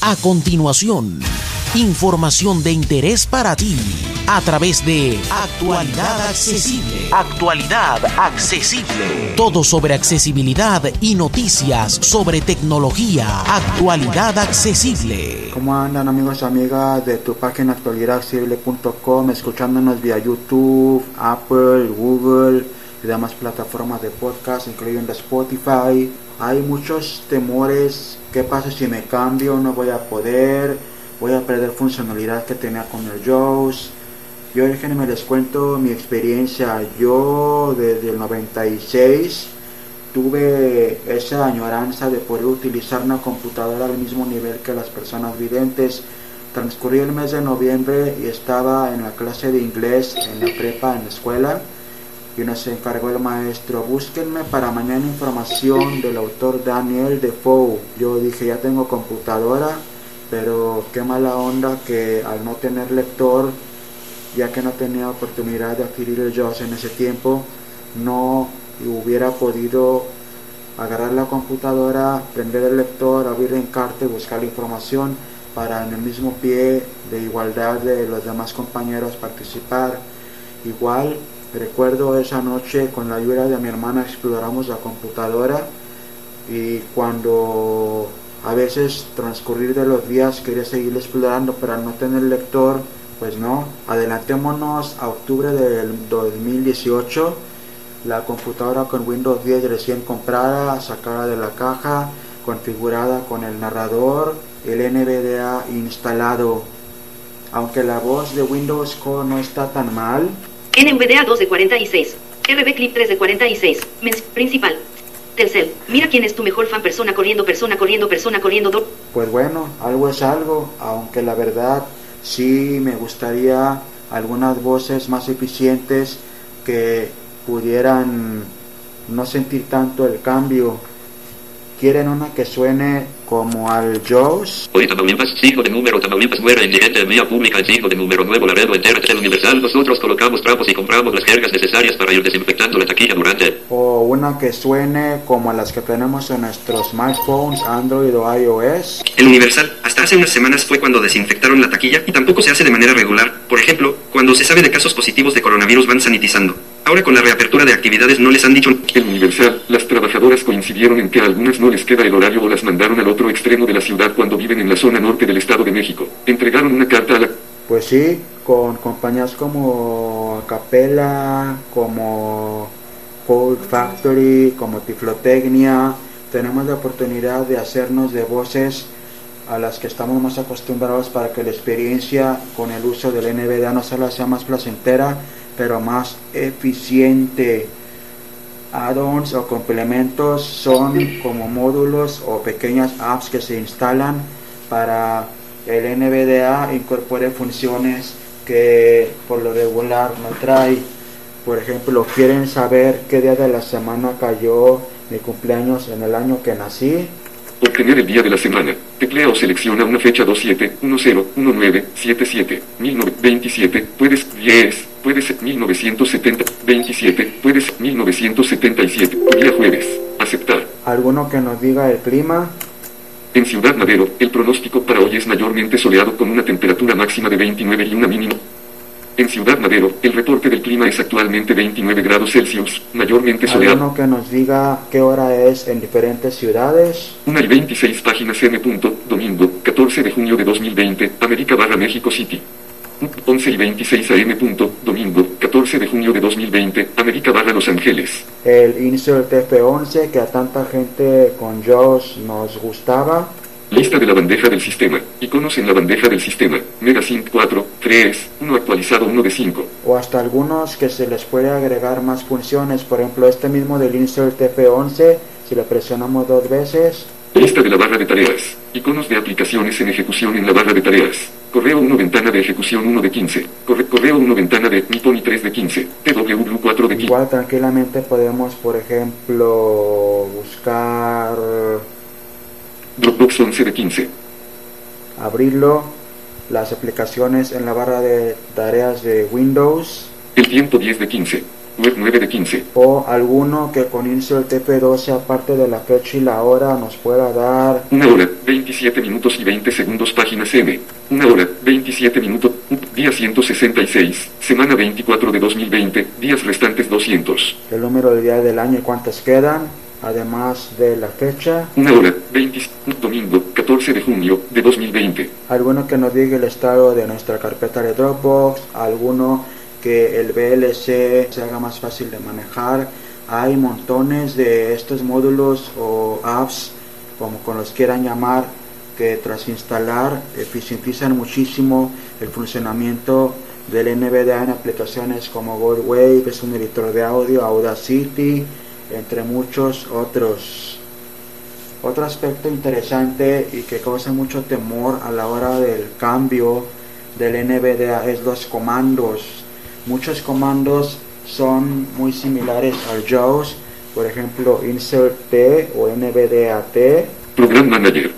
A continuación, información de interés para ti a través de Actualidad Accesible. Actualidad Accesible. Todo sobre accesibilidad y noticias sobre tecnología. Actualidad Accesible. ¿Cómo andan amigos y amigas de tu página actualidadaccesible.com escuchándonos vía YouTube, Apple, Google y demás plataformas de podcast, incluyendo Spotify? Hay muchos temores ¿Qué pasa si me cambio? No voy a poder, voy a perder funcionalidad que tenía con el JAWS. Yo déjenme les cuento mi experiencia. Yo desde el 96 tuve esa añoranza de poder utilizar una computadora al mismo nivel que las personas videntes. Transcurrió el mes de noviembre y estaba en la clase de inglés en la prepa, en la escuela y nos encargó el maestro, búsquenme para mañana información del autor Daniel Defoe. Yo dije, ya tengo computadora, pero qué mala onda que al no tener lector, ya que no tenía oportunidad de adquirir el JAWS en ese tiempo, no hubiera podido agarrar la computadora, prender el lector, abrir el encarte, buscar la información para en el mismo pie de igualdad de los demás compañeros participar. Igual Recuerdo esa noche con la ayuda de mi hermana exploramos la computadora y cuando a veces transcurrir de los días quería seguir explorando pero al no tener lector pues no, adelantémonos a octubre del 2018 la computadora con Windows 10 recién comprada, sacada de la caja, configurada con el narrador, el NVDA instalado. Aunque la voz de Windows Core no está tan mal, NVDA 2 de 46. RB Clip 3 de 46. Mens principal. Telcel. Mira quién es tu mejor fan. Persona corriendo, persona corriendo, persona corriendo. Pues bueno, algo es algo. Aunque la verdad sí me gustaría algunas voces más eficientes que pudieran no sentir tanto el cambio. Quieren una que suene como al Jaws. Hoy Tamaulipas, hijo de número, Tamaulipas muere indigente en vía pública, hijo de número nuevo, Laredo, entera, el universal. Nosotros colocamos trapos y compramos las jergas necesarias para ir desinfectando la taquilla durante. O una que suene como las que tenemos en nuestros smartphones, Android o iOS. El universal, hasta hace unas semanas fue cuando desinfectaron la taquilla y tampoco se hace de manera regular. Por ejemplo, cuando se sabe de casos positivos de coronavirus van sanitizando. Ahora con la reapertura de actividades no les han dicho... El Universal, las trabajadoras coincidieron en que a algunas no les queda el horario o las mandaron al otro extremo de la ciudad cuando viven en la zona norte del Estado de México. Entregaron una carta a la... Pues sí, con compañías como Capella, como Cold Factory, como Tiflotecnia, tenemos la oportunidad de hacernos de voces a las que estamos más acostumbrados para que la experiencia con el uso del NVDA no solo sea más placentera, pero más eficiente. Add-ons o complementos son como módulos o pequeñas apps que se instalan para el NVDA incorpore funciones que por lo regular no trae. Por ejemplo, quieren saber qué día de la semana cayó mi cumpleaños en el año que nací. Obtener el día de la semana. Teclea o selecciona una fecha 27, 10, 19, 77, 1927, puedes 10, puede ser 1970, 27, puede ser 1977, día jueves, aceptar. ¿Alguno que nos diga el clima? En Ciudad Madero, el pronóstico para hoy es mayormente soleado con una temperatura máxima de 29 y una mínima. En Ciudad Madero, el reporte del clima es actualmente 29 grados Celsius, mayormente soleado. ¿Alguno que nos diga qué hora es en diferentes ciudades? Una y 26 páginas M. Domingo, 14 de junio de 2020, América barra México City. 11 y 26 AM. Domingo, 14 de junio de 2020, América barra Los Ángeles. El insert F11 que a tanta gente con JAWS nos gustaba. Lista de la bandeja del sistema. Iconos en la bandeja del sistema. Megasync 4, 3, 1 actualizado 1 de 5. O hasta algunos que se les puede agregar más funciones. Por ejemplo, este mismo del insert F11, si lo presionamos dos veces. Lista de la barra de tareas. Iconos de aplicaciones en ejecución en la barra de tareas. Correo 1 ventana de ejecución 1 de 15. Corre correo 1 ventana de Niponi 3 de 15. TW 4 de 15. Igual tranquilamente podemos, por ejemplo, buscar Dropbox 11 de 15. Abrirlo. Las aplicaciones en la barra de tareas de Windows. El tiempo 10 de 15. Web 9 de 15. O alguno que con insert F12 aparte de la fecha y la hora nos pueda dar Una hora, 27 minutos y 20 segundos, páginas M. Una hora, 27 minutos, día 166, semana 24 de 2020, días restantes 200. el número del día del año y cuántas quedan, además de la fecha. Una hora, 20, domingo, 14 de junio de 2020. Alguno que nos diga el estado de nuestra carpeta de Dropbox, alguno que el VLC se haga más fácil de manejar. Hay montones de estos módulos o apps, como con los quieran llamar, que tras instalar eficientizan muchísimo el funcionamiento del NVDA en aplicaciones como GoldWave, es un editor de audio, Audacity, entre muchos otros. Otro aspecto interesante y que causa mucho temor a la hora del cambio del NVDA es los comandos. Muchos comandos son muy similares al JAWS, por ejemplo insert T o NVDA-T. Program Manager.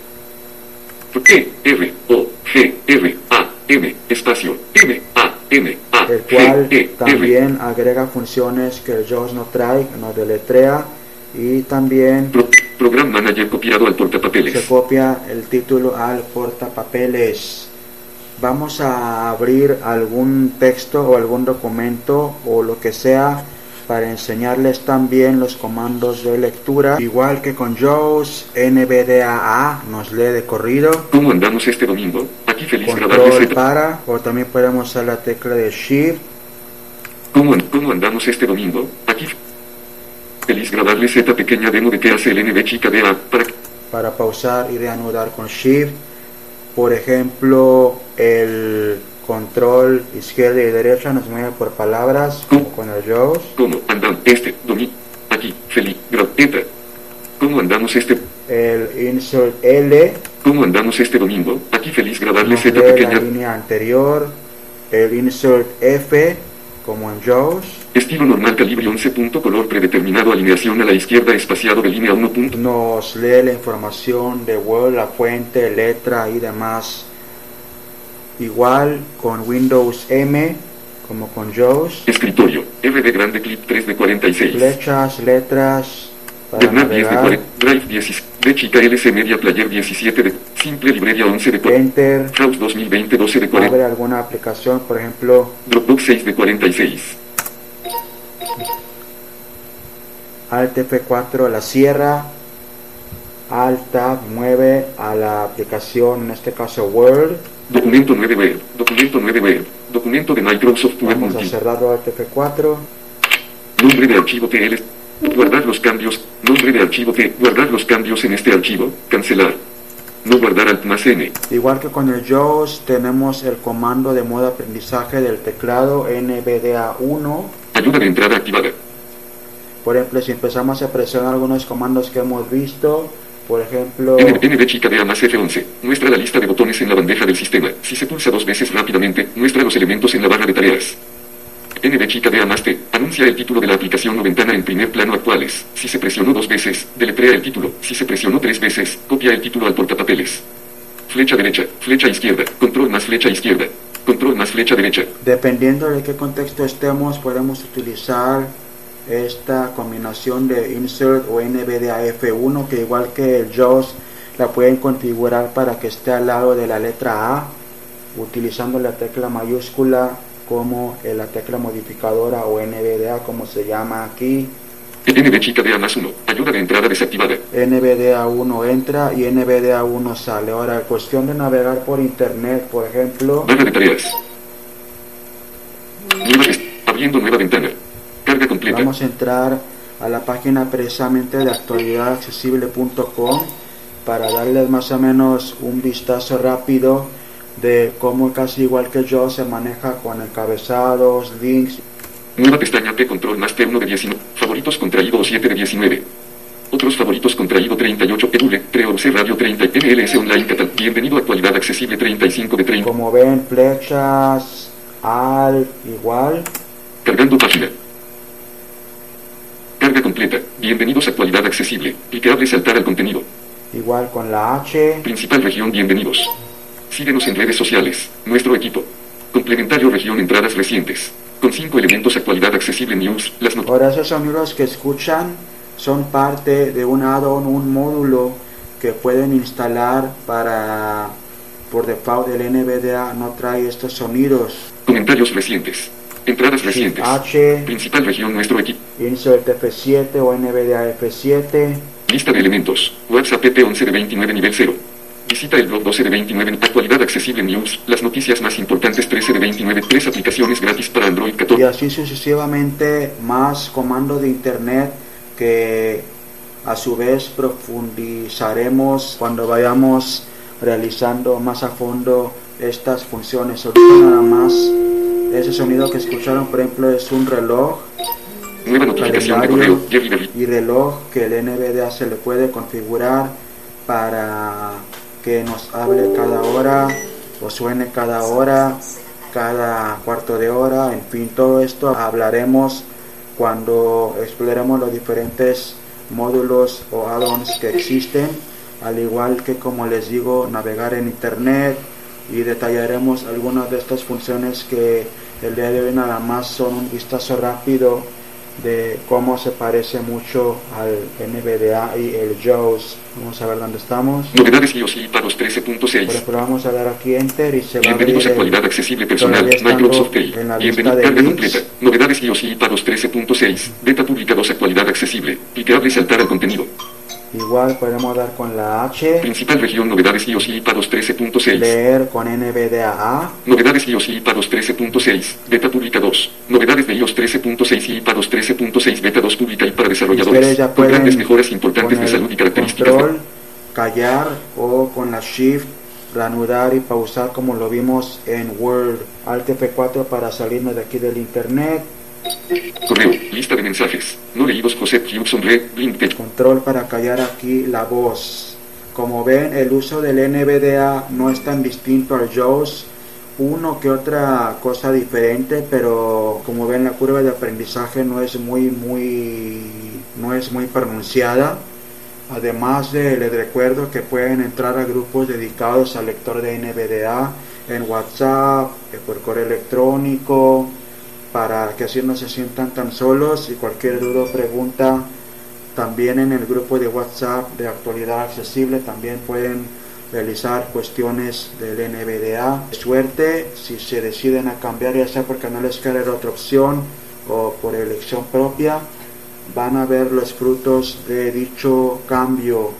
E, R, O, G, R, A, M, espacio, M, A, M, A, el cual G, E, R. también agrega funciones que el JAWS no trae, no deletrea y también Pro- Program Manager copiado al se portapapeles. copia el título al portapapeles. Vamos a abrir algún texto o algún documento o lo que sea para enseñarles también los comandos de lectura. Igual que con JAWS, NVDAA nos lee de corrido. ¿Cómo andamos este domingo? Aquí feliz Control Z. para, o también podemos usar la tecla de Shift. ¿Cómo, ¿Cómo andamos este domingo? Aquí feliz grabarles esta pequeña demo de qué hace el NB chica de A para para pausar y reanudar con Shift. Por ejemplo, el control izquierda y derecha nos mueve por palabras, como con el JAWS. ¿Cómo andamos este domingo? Aquí feliz grabeta. ¿Cómo andamos este El insert L ¿Cómo andamos este domingo? Aquí feliz nos esta lee la pequeña línea anterior. El insert F, como en JAWS, estilo normal calibre 11 punto color predeterminado alineación a la izquierda espaciado de línea 1 punto nos lee la información de Word, la fuente, letra y demás. Igual con Windows M, como con JAWS. escritorio RD grande clip 3 de 46 flechas, letras para Bernard 10 de navegar, 40 Drive 16 de chica LC Media Player 17 de simple librería 11 de 40 enter, House 2020 12 de 40 abre alguna aplicación, por ejemplo, Dropbox 6 de 46 Alt F4 la cierra, Alt Tab mueve a la aplicación, en este caso Word, Documento 9 Web Documento 9 Web Documento de Microsoft Word vamos a cerrarlo Alt F4, Nombre de archivo TL. Guardar los cambios. Nombre de archivo T. Guardar los cambios en este archivo. Cancelar. No guardar alt más N. igual que con el JAWS tenemos el comando de modo aprendizaje del teclado NVDA1, Ayuda de entrada activada. por ejemplo si empezamos a presionar algunos comandos que hemos visto, por ejemplo, N, ND chica de A más F11. Muestra la lista de botones en la bandeja del sistema. Si se pulsa dos veces rápidamente, muestra los elementos en la barra de tareas. Chica de A más T. Anuncia el título de la aplicación o ventana en primer plano actuales. Si se presionó dos veces, deletrea el título. Si se presionó tres veces, copia el título al portapapeles. Flecha derecha, flecha izquierda, control más flecha izquierda, control más flecha derecha. Dependiendo de qué contexto estemos, podemos utilizar esta combinación de insert o NVDA F1 que igual que el JAWS la pueden configurar para que esté al lado de la letra A utilizando la tecla mayúscula como la tecla modificadora o NVDA como se llama aquí ND chica de más 1. Ayuda de entrada desactivada. NVDA1 entra y NVDA1 sale ahora cuestión de navegar por internet por ejemplo Barra de tareas. Nueva abriendo nueva ventana. Carga completa. Vamos a entrar a la página precisamente de actualidadaccesible.com para darles más o menos un vistazo rápido de cómo casi igual que yo se maneja con encabezados, links. Nueva pestaña P control más T1 de 19. Favoritos contraído 7 de 19. Otros favoritos contraído 38. Edule, 3 Radio 30. MLS Online Catal. Bienvenido a actualidad accesible 35 de 30. Como ven, flechas, al, igual. Cargando página. Carga completa. Bienvenidos a actualidad accesible. Clicable saltar al contenido. Igual con la H, Principal región bienvenidos. Síguenos en redes sociales. Nuestro equipo. Complementario región entradas recientes. Con 5 elementos actualidad accesible news, las noticias. Ahora esos sonidos que escuchan son parte de un add-on, un módulo que pueden instalar para por default el NVDA no trae estos sonidos. Comentarios recientes. Entradas recientes. H, Principal región nuestro equipo. insert F7 o NVDA F7. Lista de elementos. WhatsApp PT 11 de 29 nivel 0. Visita el blog 12 de 29 Actualidad accesible news. Las noticias más importantes 13 de 29. Tres aplicaciones gratis para Android y 14. así sucesivamente más comandos de internet que a su vez profundizaremos cuando vayamos realizando más a fondo estas funciones. Nada más ese sonido que escucharon por ejemplo es un reloj Nueva notificación de correo. Y reloj que el NVDA se le puede configurar para que nos hable cada hora o suene cada hora, cada cuarto de hora, en fin, todo esto hablaremos cuando exploremos los diferentes módulos o add-ons que existen, al igual que como les digo, navegar en internet y detallaremos algunas de estas funciones que el día de hoy nada más son un vistazo rápido de cómo se parece mucho al NVDA y el JAWS. Vamos a ver dónde estamos. Novedades y Por 13.6. ejemplo, vamos a dar aquí Enter y se va a abrir Bienvenidos a Actualidad Accesible Personal, Microsoft Pay. en la Bienvenido, lista de carga completa. Novedades y pagos 13.6. Beta pública 2 Actualidad Accesible. Clicable y saltar al contenido. Igual podemos dar con la H, Principal región Novedades y pagos 13.6. leer con NVDA. Novedades y pagos 13.6. Beta pública 2. Novedades de iOS 13.6 y pagos 13.6. Beta 2 pública y para desarrolladores. ya Con grandes mejoras importantes de salud y características. de- control, callar o con la Shift reanudar y pausar como lo vimos en Word. Alt F4 para salirnos de aquí del internet. Correo. Lista de mensajes. No leídos Red. Blink Tech. Control para callar aquí la voz. Como ven, el uso del NVDA no es tan distinto al JAWS. Uno que otra cosa diferente, pero como ven la curva de aprendizaje no es muy muy no es muy pronunciada. Además de les recuerdo que pueden entrar a grupos dedicados al lector de NVDA en WhatsApp, eh, por correo electrónico, para que así no se sientan tan solos y cualquier duda o pregunta también en el grupo de WhatsApp de actualidad accesible también pueden realizar cuestiones del NVDA. Suerte si se deciden a cambiar ya sea porque no les queda otra opción o por elección propia van a ver los frutos de dicho cambio